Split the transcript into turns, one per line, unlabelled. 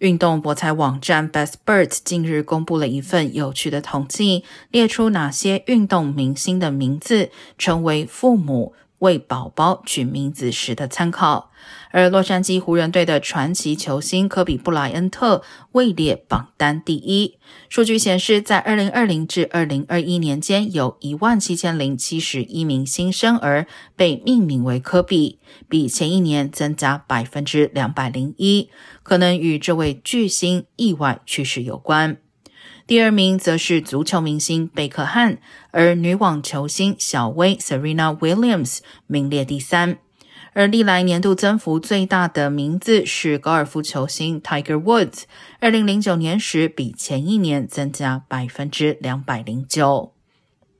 运动博彩网站 BestBird 近日公布了一份有趣的统计，列出哪些运动明星的名字成为父母为宝宝取名字时的参考。而洛杉矶湖人队的传奇球星科比布莱恩特位列榜单第一。数据显示，在二零二零至二零二一年间，有一万七千零七十一名新生儿被命名为科比，比前一年增加百分之两百零一，可能与这位巨星意外去世有关。第二名则是足球明星贝克汉，而女网球星小威 Serena Williams 名列第三。而历来年度增幅最大的名字是高尔夫球星 Tiger Woods，二零零九年时比前一年增加百分之两百零九。